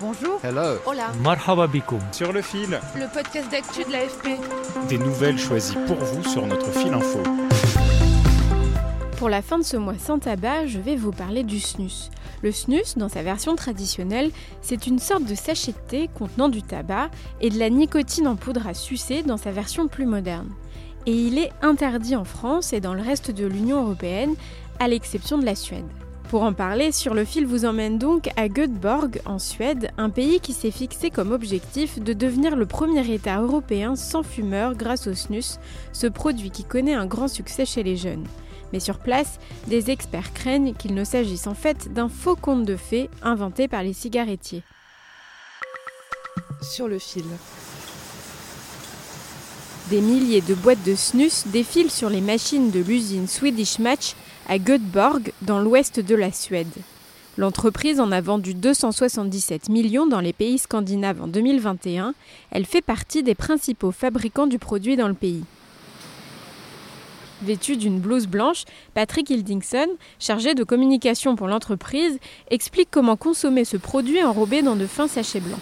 Bonjour. Hello. Hola. Marhaba bikoum. Sur le fil, Le podcast d'actu de l'AFP. des nouvelles choisies pour vous sur notre fil info. Pour la fin de ce mois sans tabac, je vais vous parler du snus. Le snus, dans sa version traditionnelle, c'est une sorte de sachet de thé contenant du tabac et de la nicotine en poudre à sucer dans sa version plus moderne. Et il est interdit en France et dans le reste de l'Union européenne, à l'exception de la Suède. Pour en parler, Sur le fil vous emmène donc à Göteborg, en Suède, un pays qui s'est fixé comme objectif de devenir le premier État européen sans fumeur grâce au snus, ce produit qui connaît un grand succès chez les jeunes. Mais sur place, des experts craignent qu'il ne s'agisse en fait d'un faux conte de fées inventé par les cigarettiers. Sur le fil. Des milliers de boîtes de snus défilent sur les machines de l'usine Swedish Match à Göteborg, dans l'ouest de la Suède. L'entreprise en a vendu 277 millions dans les pays scandinaves en 2021. Elle fait partie des principaux fabricants du produit dans le pays. Vêtu d'une blouse blanche, Patrick Hildingson, chargé de communication pour l'entreprise, explique comment consommer ce produit enrobé dans de fins sachets blancs.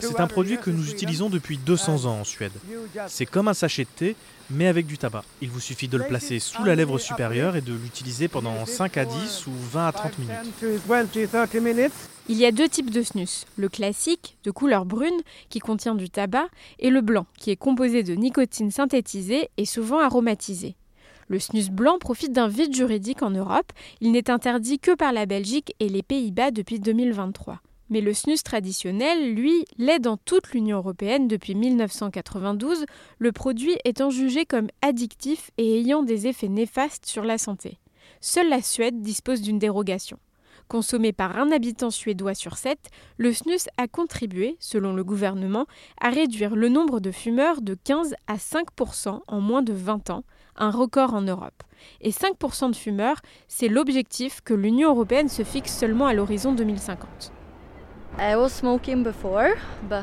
C'est un produit que nous utilisons depuis 200 ans en Suède. C'est comme un sachet de thé, mais avec du tabac. Il vous suffit de le placer sous la lèvre supérieure et de l'utiliser pendant 5 à 10 ou 20 à 30 minutes. Il y a deux types de snus, le classique, de couleur brune, qui contient du tabac, et le blanc, qui est composé de nicotine synthétisée et souvent aromatisée. Le snus blanc profite d'un vide juridique en Europe, il n'est interdit que par la Belgique et les Pays-Bas depuis 2023. Mais le snus traditionnel, lui, l'est dans toute l'Union européenne depuis 1992, le produit étant jugé comme addictif et ayant des effets néfastes sur la santé. Seule la Suède dispose d'une dérogation. Consommé par un habitant suédois sur sept, le snus a contribué, selon le gouvernement, à réduire le nombre de fumeurs de 15 à 5% en moins de 20 ans, un record en Europe. Et 5% de fumeurs, c'est l'objectif que l'Union européenne se fixe seulement à l'horizon 2050.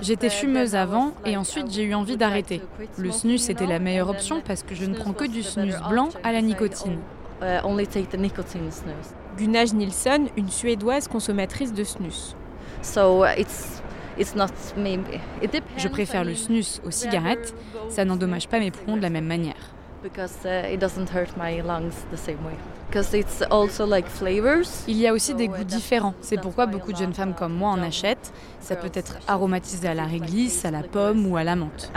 J'étais fumeuse avant et ensuite j'ai eu envie d'arrêter. Le snus était la meilleure option parce que je ne prends que du snus blanc à la nicotine. Gunaj Nilsson, une Suédoise consommatrice de snus. Je préfère le snus aux cigarettes, ça n'endommage pas mes poumons de la même manière. Il y a aussi des goûts différents. C'est pourquoi beaucoup de jeunes femmes comme moi en achètent. Ça peut être aromatisé à la réglisse, à la pomme ou à la menthe.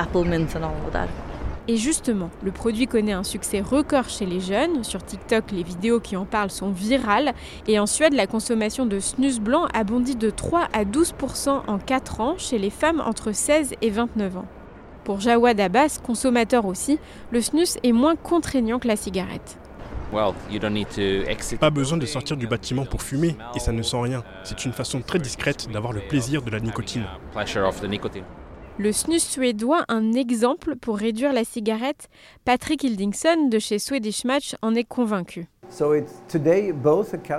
Et justement, le produit connaît un succès record chez les jeunes. Sur TikTok, les vidéos qui en parlent sont virales. Et en Suède, la consommation de snus blanc a bondi de 3 à 12% en 4 ans chez les femmes entre 16 et 29 ans. Pour Jawad Abbas, consommateur aussi, le snus est moins contraignant que la cigarette. Pas besoin de sortir du bâtiment pour fumer et ça ne sent rien. C'est une façon très discrète d'avoir le plaisir de la nicotine. Le snus suédois, un exemple pour réduire la cigarette Patrick Hildingson de chez Swedish Match en est convaincu.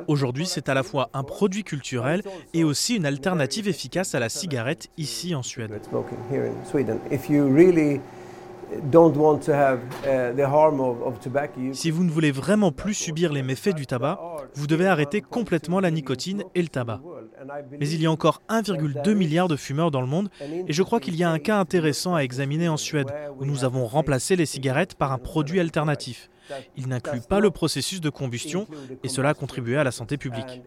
Aujourd'hui, c'est à la fois un produit culturel et aussi une alternative efficace à la cigarette ici en Suède. Si vous ne voulez vraiment plus subir les méfaits du tabac, vous devez arrêter complètement la nicotine et le tabac. Mais il y a encore 1,2 milliard de fumeurs dans le monde et je crois qu'il y a un cas intéressant à examiner en Suède où nous avons remplacé les cigarettes par un produit alternatif. Il n'inclut pas le processus de combustion et cela a contribué à la santé publique.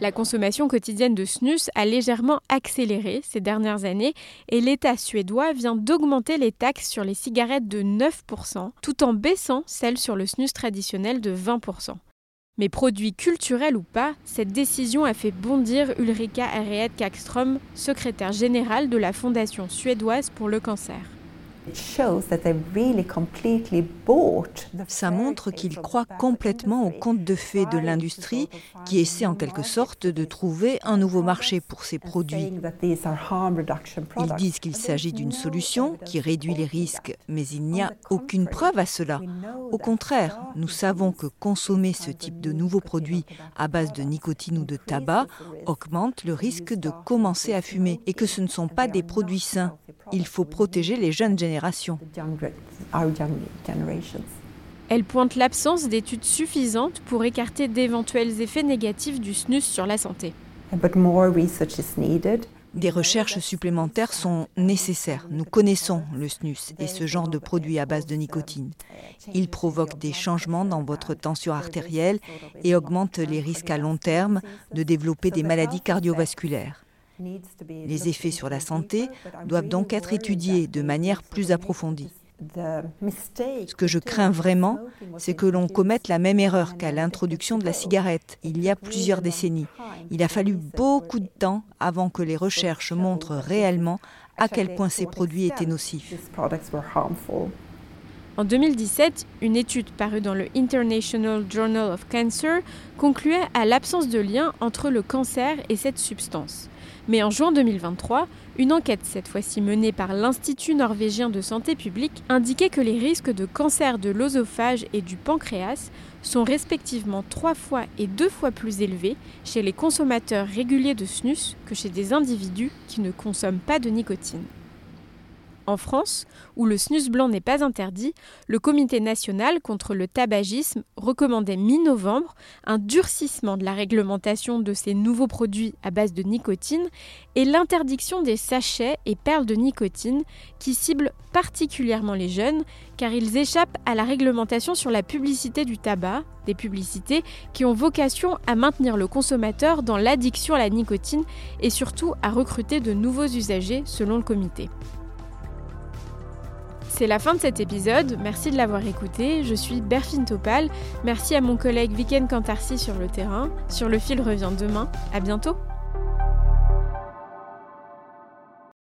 La consommation quotidienne de snus a légèrement accéléré ces dernières années et l'État suédois vient d'augmenter les taxes sur les cigarettes de 9% tout en baissant celles sur le snus traditionnel de 20%. Mais produit culturel ou pas, cette décision a fait bondir Ulrika Harriet Kakström, secrétaire générale de la Fondation suédoise pour le cancer. Ça montre qu'ils croient complètement au conte de fées de l'industrie qui essaie en quelque sorte de trouver un nouveau marché pour ces produits. Ils disent qu'il s'agit d'une solution qui réduit les risques, mais il n'y a aucune preuve à cela. Au contraire, nous savons que consommer ce type de nouveaux produits à base de nicotine ou de tabac augmente le risque de commencer à fumer et que ce ne sont pas des produits sains. Il faut protéger les jeunes générations. Elle pointe l'absence d'études suffisantes pour écarter d'éventuels effets négatifs du snus sur la santé. Des recherches supplémentaires sont nécessaires. Nous connaissons le snus et ce genre de produit à base de nicotine. Il provoque des changements dans votre tension artérielle et augmente les risques à long terme de développer des maladies cardiovasculaires. Les effets sur la santé doivent donc être étudiés de manière plus approfondie. Ce que je crains vraiment, c'est que l'on commette la même erreur qu'à l'introduction de la cigarette, il y a plusieurs décennies. Il a fallu beaucoup de temps avant que les recherches montrent réellement à quel point ces produits étaient nocifs. En 2017, une étude parue dans le International Journal of Cancer concluait à l'absence de lien entre le cancer et cette substance. Mais en juin 2023, une enquête, cette fois-ci menée par l'Institut norvégien de santé publique, indiquait que les risques de cancer de l'osophage et du pancréas sont respectivement trois fois et deux fois plus élevés chez les consommateurs réguliers de snus que chez des individus qui ne consomment pas de nicotine. En France, où le snus blanc n'est pas interdit, le Comité national contre le tabagisme recommandait mi-novembre un durcissement de la réglementation de ces nouveaux produits à base de nicotine et l'interdiction des sachets et perles de nicotine qui ciblent particulièrement les jeunes car ils échappent à la réglementation sur la publicité du tabac, des publicités qui ont vocation à maintenir le consommateur dans l'addiction à la nicotine et surtout à recruter de nouveaux usagers selon le comité. C'est la fin de cet épisode, merci de l'avoir écouté. Je suis Berfine Topal. Merci à mon collègue Viken Cantarcy sur le terrain. Sur le fil revient demain. À bientôt!